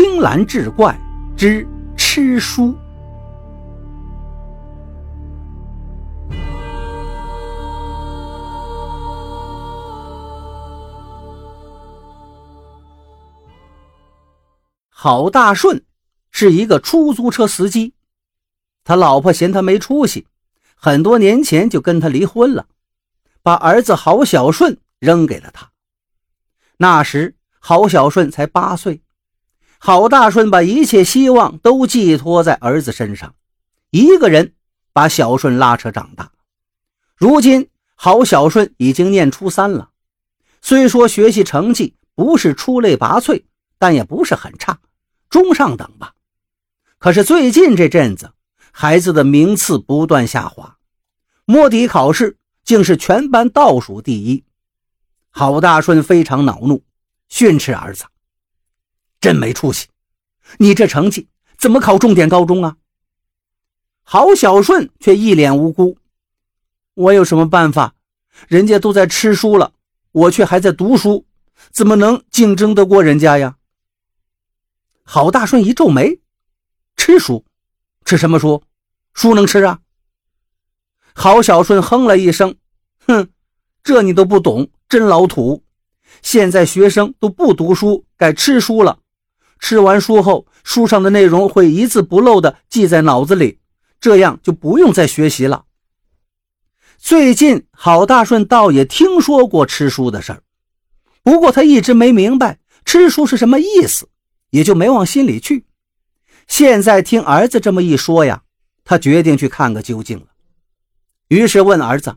青蓝志怪之吃书。郝大顺是一个出租车司机，他老婆嫌他没出息，很多年前就跟他离婚了，把儿子郝小顺扔给了他。那时郝小顺才八岁，郝大顺把一切希望都寄托在儿子身上，一个人把小顺拉扯长大。如今郝小顺已经念初三了，虽说学习成绩不是出类拔萃，但也不是很差。中上等吧，可是最近这阵子，孩子的名次不断下滑，摸底考试竟是全班倒数第一。郝大顺非常恼怒，训斥儿子：“真没出息！你这成绩怎么考重点高中啊？”郝小顺却一脸无辜：“我有什么办法？人家都在吃书了，我却还在读书，怎么能竞争得过人家呀？”郝大顺一皱眉：“吃书？吃什么书？书能吃啊？”郝小顺哼了一声：“哼，这你都不懂，真老土。现在学生都不读书，改吃书了。吃完书后，书上的内容会一字不漏地记在脑子里，这样就不用再学习了。”最近，郝大顺倒也听说过吃书的事儿，不过他一直没明白吃书是什么意思。也就没往心里去。现在听儿子这么一说呀，他决定去看个究竟了。于是问儿子：“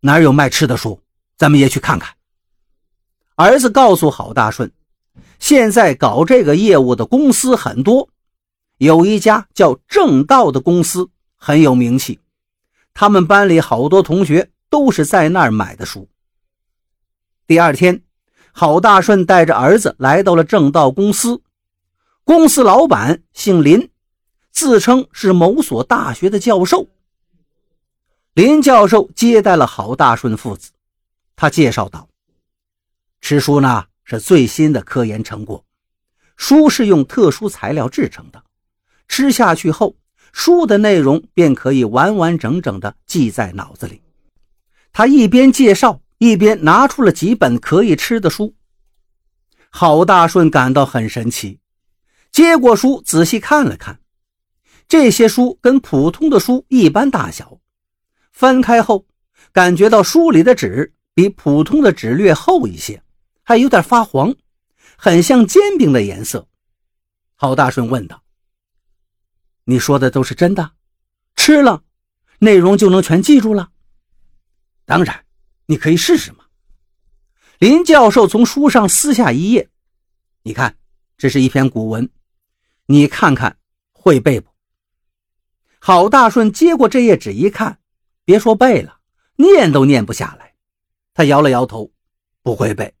哪有卖吃的书？咱们也去看看。”儿子告诉郝大顺：“现在搞这个业务的公司很多，有一家叫正道的公司很有名气，他们班里好多同学都是在那儿买的书。”第二天。郝大顺带着儿子来到了正道公司，公司老板姓林，自称是某所大学的教授。林教授接待了郝大顺父子，他介绍道：“吃书呢是最新的科研成果，书是用特殊材料制成的，吃下去后，书的内容便可以完完整整的记在脑子里。”他一边介绍。一边拿出了几本可以吃的书，郝大顺感到很神奇，接过书仔细看了看，这些书跟普通的书一般大小，翻开后感觉到书里的纸比普通的纸略厚一些，还有点发黄，很像煎饼的颜色。郝大顺问道：“你说的都是真的？吃了，内容就能全记住了？”“当然。”你可以试试嘛。林教授从书上撕下一页，你看，这是一篇古文，你看看会背不？郝大顺接过这页纸一看，别说背了，念都念不下来。他摇了摇头，不会背。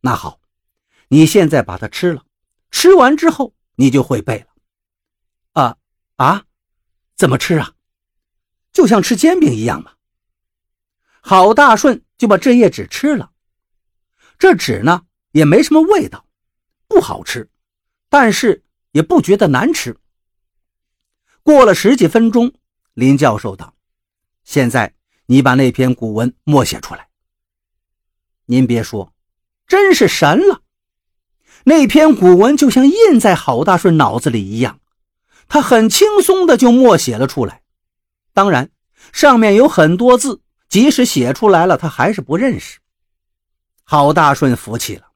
那好，你现在把它吃了，吃完之后你就会背了。啊啊，怎么吃啊？就像吃煎饼一样嘛。郝大顺就把这页纸吃了，这纸呢也没什么味道，不好吃，但是也不觉得难吃。过了十几分钟，林教授道：“现在你把那篇古文默写出来。”您别说，真是神了！那篇古文就像印在郝大顺脑子里一样，他很轻松的就默写了出来。当然，上面有很多字。即使写出来了，他还是不认识。郝大顺服气了。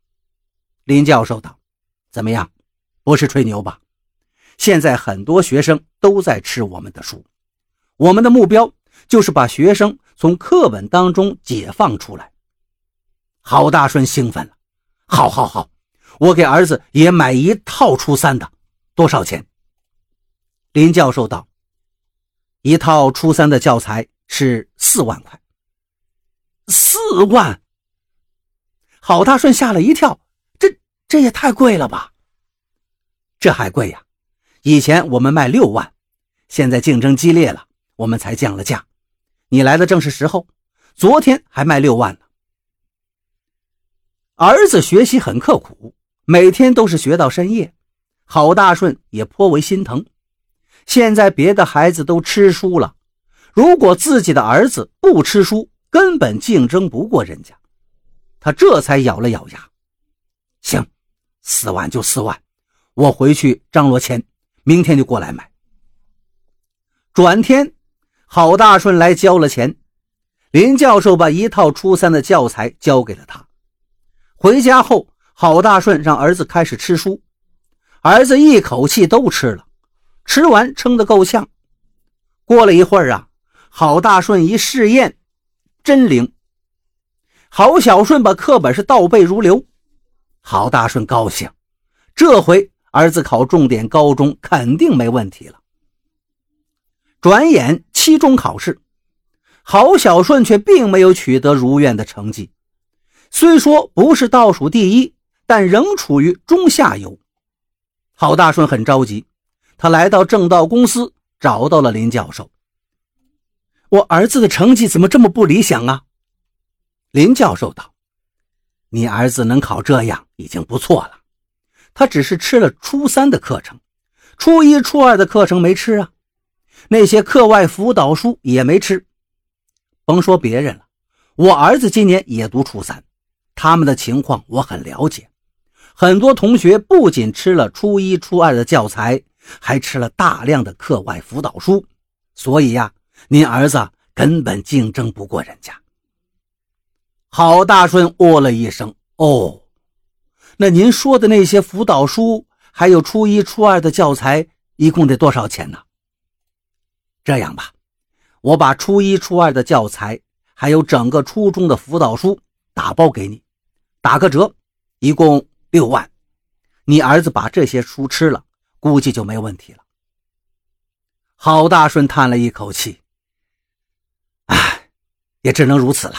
林教授道：“怎么样？不是吹牛吧？现在很多学生都在吃我们的书，我们的目标就是把学生从课本当中解放出来。”郝大顺兴奋了：“好，好，好！我给儿子也买一套初三的，多少钱？”林教授道：“一套初三的教材是四万块。”四万，郝大顺吓了一跳，这这也太贵了吧？这还贵呀！以前我们卖六万，现在竞争激烈了，我们才降了价。你来的正是时候，昨天还卖六万呢。儿子学习很刻苦，每天都是学到深夜，郝大顺也颇为心疼。现在别的孩子都吃书了，如果自己的儿子不吃书，根本竞争不过人家。他这才咬了咬牙，行，四万就四万，我回去张罗钱，明天就过来买。转天，郝大顺来交了钱，林教授把一套初三的教材交给了他。回家后。郝大顺让儿子开始吃书，儿子一口气都吃了，吃完撑得够呛。过了一会儿啊，郝大顺一试验，真灵。郝小顺把课本是倒背如流，郝大顺高兴，这回儿子考重点高中肯定没问题了。转眼期中考试，郝小顺却并没有取得如愿的成绩，虽说不是倒数第一。但仍处于中下游，郝大顺很着急，他来到正道公司，找到了林教授。我儿子的成绩怎么这么不理想啊？林教授道：“你儿子能考这样已经不错了，他只是吃了初三的课程，初一、初二的课程没吃啊，那些课外辅导书也没吃。甭说别人了，我儿子今年也读初三，他们的情况我很了解。”很多同学不仅吃了初一、初二的教材，还吃了大量的课外辅导书，所以呀，您儿子根本竞争不过人家。郝大顺哦了一声：“哦，那您说的那些辅导书，还有初一、初二的教材，一共得多少钱呢？”这样吧，我把初一、初二的教材，还有整个初中的辅导书打包给你，打个折，一共。六万，你儿子把这些书吃了，估计就没问题了。郝大顺叹了一口气，唉，也只能如此了。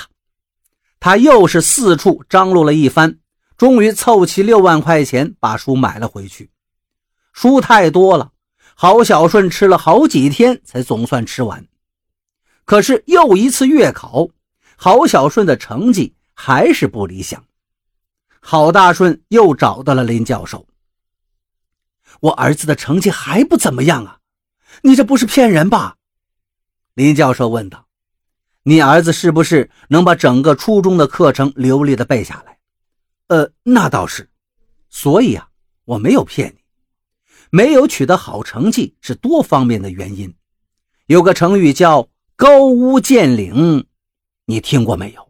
他又是四处张罗了一番，终于凑齐六万块钱，把书买了回去。书太多了，郝小顺吃了好几天才总算吃完。可是又一次月考，郝小顺的成绩还是不理想。郝大顺又找到了林教授。我儿子的成绩还不怎么样啊，你这不是骗人吧？林教授问道。你儿子是不是能把整个初中的课程流利的背下来？呃，那倒是。所以啊，我没有骗你。没有取得好成绩是多方面的原因。有个成语叫高屋建瓴，你听过没有？